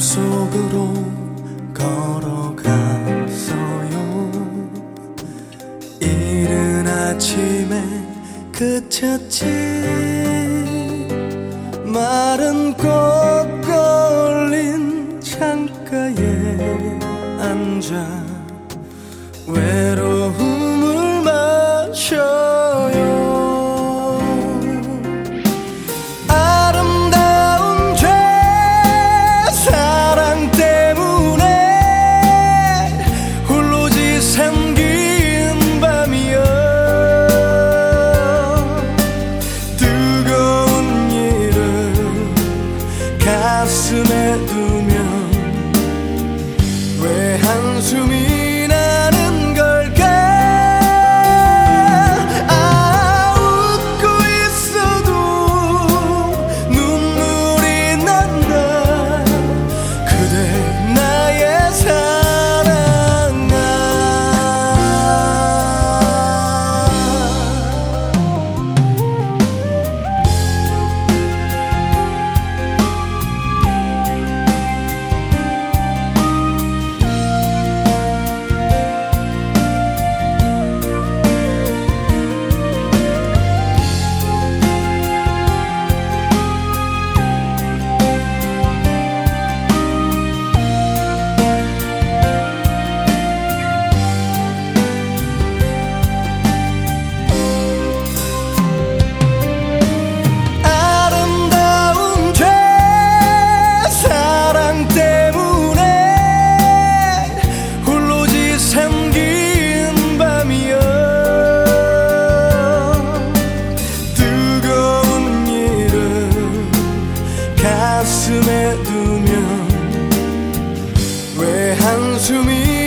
속으로 걸어갔어요. 이른 아침에 그쳤지. 마른 꽃 걸린 창가에 앉아. 외로움을 마셔 가슴에 두면 왜 한숨이 두면 왜 한숨이